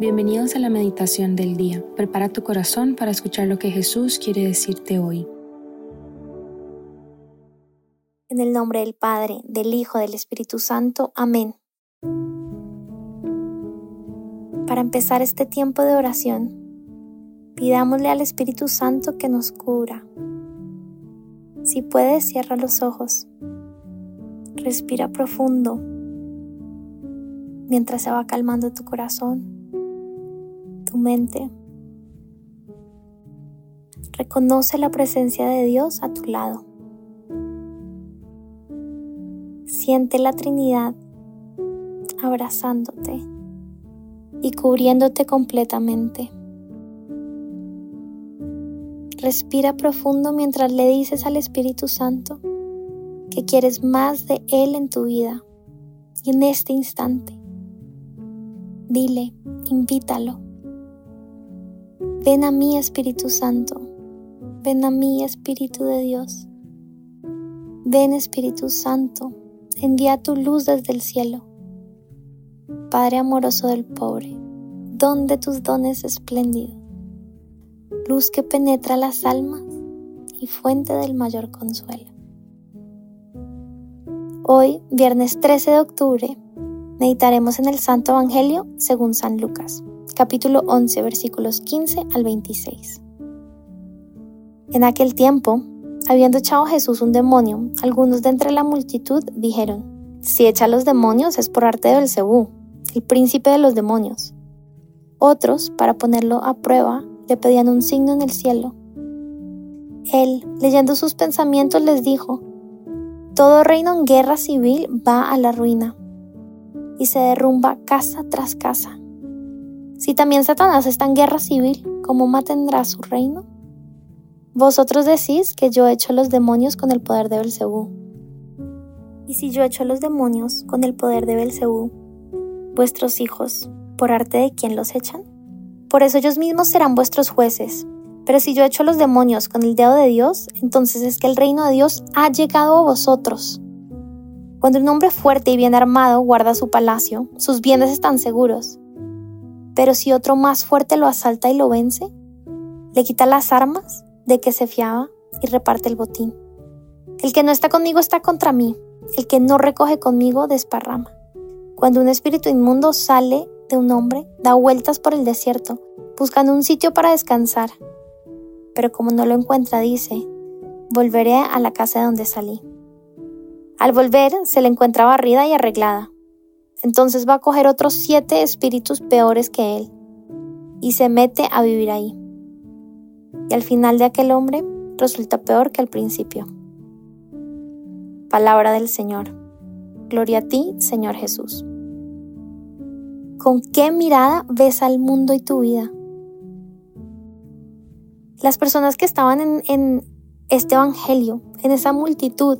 Bienvenidos a la meditación del día. Prepara tu corazón para escuchar lo que Jesús quiere decirte hoy. En el nombre del Padre, del Hijo, del Espíritu Santo. Amén. Para empezar este tiempo de oración, pidámosle al Espíritu Santo que nos cubra. Si puedes, cierra los ojos. Respira profundo mientras se va calmando tu corazón, tu mente. Reconoce la presencia de Dios a tu lado. Siente la Trinidad abrazándote y cubriéndote completamente. Respira profundo mientras le dices al Espíritu Santo que quieres más de Él en tu vida y en este instante. Dile, invítalo. Ven a mí Espíritu Santo, ven a mí Espíritu de Dios. Ven Espíritu Santo, envía tu luz desde el cielo. Padre amoroso del pobre, don de tus dones espléndido, luz que penetra las almas y fuente del mayor consuelo. Hoy, viernes 13 de octubre, Meditaremos en el Santo Evangelio según San Lucas, capítulo 11, versículos 15 al 26. En aquel tiempo, habiendo echado Jesús un demonio, algunos de entre la multitud dijeron, si echa los demonios es por arte de Belcebú, el príncipe de los demonios. Otros, para ponerlo a prueba, le pedían un signo en el cielo. Él, leyendo sus pensamientos, les dijo, todo reino en guerra civil va a la ruina y se derrumba casa tras casa. Si también Satanás está en guerra civil, ¿cómo mantendrá su reino? Vosotros decís que yo echo los demonios con el poder de Belcebú. Y si yo echo los demonios con el poder de Belcebú, vuestros hijos, ¿por arte de quién los echan? Por eso ellos mismos serán vuestros jueces. Pero si yo echo los demonios con el dedo de Dios, entonces es que el reino de Dios ha llegado a vosotros. Cuando un hombre fuerte y bien armado guarda su palacio, sus bienes están seguros. Pero si otro más fuerte lo asalta y lo vence, le quita las armas de que se fiaba y reparte el botín. El que no está conmigo está contra mí, el que no recoge conmigo desparrama. Cuando un espíritu inmundo sale de un hombre, da vueltas por el desierto, buscando un sitio para descansar. Pero como no lo encuentra, dice, volveré a la casa de donde salí. Al volver, se le encuentra barrida y arreglada. Entonces va a coger otros siete espíritus peores que él y se mete a vivir ahí. Y al final de aquel hombre resulta peor que al principio. Palabra del Señor. Gloria a ti, Señor Jesús. ¿Con qué mirada ves al mundo y tu vida? Las personas que estaban en, este Evangelio, en esa multitud,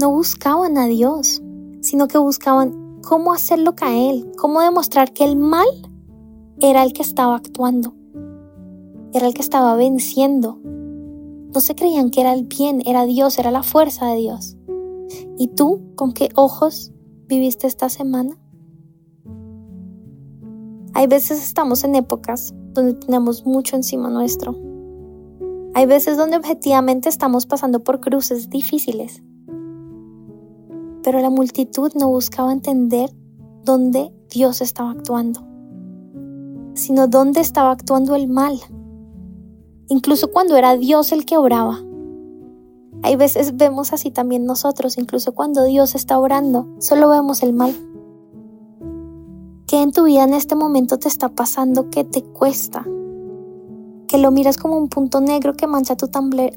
no buscaban a Dios, sino que buscaban cómo hacerlo caer, cómo demostrar que el mal era el que estaba actuando, era el que estaba venciendo. No se creían que era el bien, era Dios, era la fuerza de Dios. ¿Y tú con qué ojos viviste esta semana? Hay veces estamos en épocas donde tenemos mucho encima nuestro. Hay veces donde objetivamente estamos pasando por cruces difíciles pero la multitud no buscaba entender dónde Dios estaba actuando, sino dónde estaba actuando el mal, incluso cuando era Dios el que oraba. Hay veces vemos así también nosotros, incluso cuando Dios está orando, solo vemos el mal. ¿Qué en tu vida en este momento te está pasando que te cuesta? Que lo miras como un punto negro que mancha tu,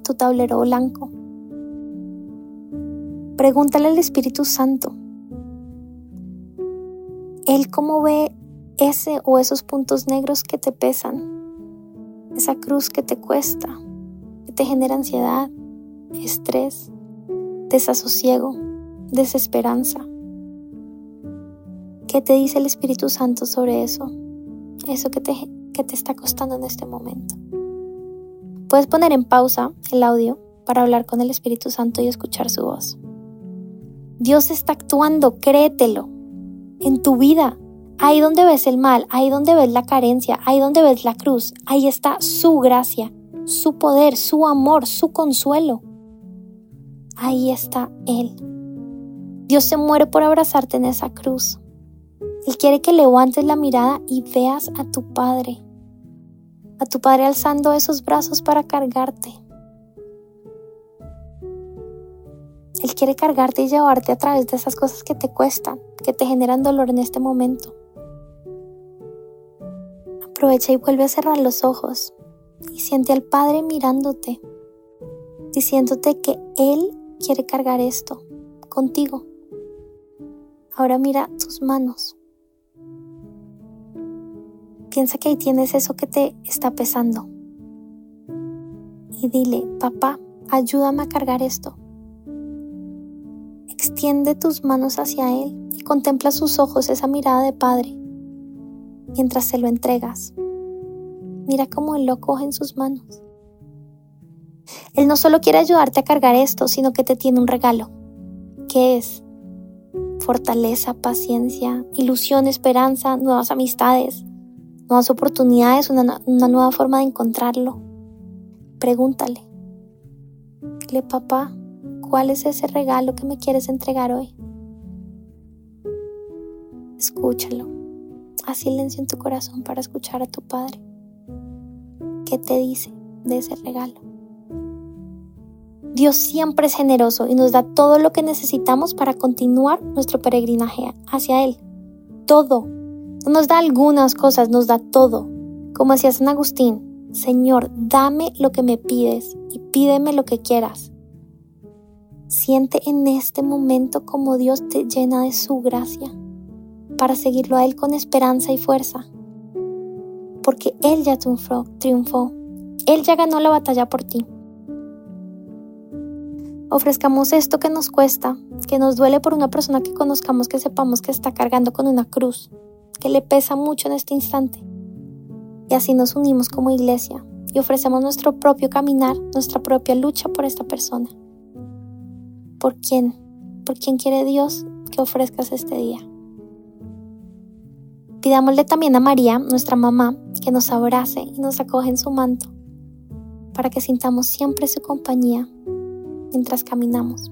tu tablero blanco. Pregúntale al Espíritu Santo. Él cómo ve ese o esos puntos negros que te pesan, esa cruz que te cuesta, que te genera ansiedad, estrés, desasosiego, desesperanza. ¿Qué te dice el Espíritu Santo sobre eso? Eso que te, que te está costando en este momento. Puedes poner en pausa el audio para hablar con el Espíritu Santo y escuchar su voz. Dios está actuando, créetelo, en tu vida. Ahí donde ves el mal, ahí donde ves la carencia, ahí donde ves la cruz, ahí está su gracia, su poder, su amor, su consuelo. Ahí está Él. Dios se muere por abrazarte en esa cruz. Él quiere que levantes la mirada y veas a tu Padre, a tu Padre alzando esos brazos para cargarte. Él quiere cargarte y llevarte a través de esas cosas que te cuestan, que te generan dolor en este momento. Aprovecha y vuelve a cerrar los ojos y siente al Padre mirándote, diciéndote que Él quiere cargar esto contigo. Ahora mira tus manos. Piensa que ahí tienes eso que te está pesando. Y dile, papá, ayúdame a cargar esto. Extiende tus manos hacia Él y contempla sus ojos, esa mirada de Padre, mientras se lo entregas. Mira cómo Él lo coge en sus manos. Él no solo quiere ayudarte a cargar esto, sino que te tiene un regalo. ¿Qué es? Fortaleza, paciencia, ilusión, esperanza, nuevas amistades, nuevas oportunidades, una, una nueva forma de encontrarlo. Pregúntale. Dile, papá, ¿cuál es ese regalo que me quieres entregar hoy? Escúchalo. Haz silencio en tu corazón para escuchar a tu Padre. ¿Qué te dice de ese regalo? Dios siempre es generoso y nos da todo lo que necesitamos para continuar nuestro peregrinaje hacia Él. Todo. No nos da algunas cosas, nos da todo. Como decía San Agustín, Señor, dame lo que me pides y pídeme lo que quieras. Siente en este momento como Dios te llena de su gracia para seguirlo a Él con esperanza y fuerza porque Él ya triunfó, triunfó. Él ya ganó la batalla por ti. Ofrezcamos esto que nos cuesta, que nos duele por una persona que conozcamos, que sepamos que está cargando con una cruz, que le pesa mucho en este instante. Y así nos unimos como iglesia y ofrecemos nuestro propio caminar, nuestra propia lucha por esta persona. ¿Por quién? ¿Por quién quiere Dios que ofrezcas este día? Pidámosle también a María, nuestra mamá, que nos abrace y nos acoge en su manto, para que sintamos siempre su compañía mientras caminamos.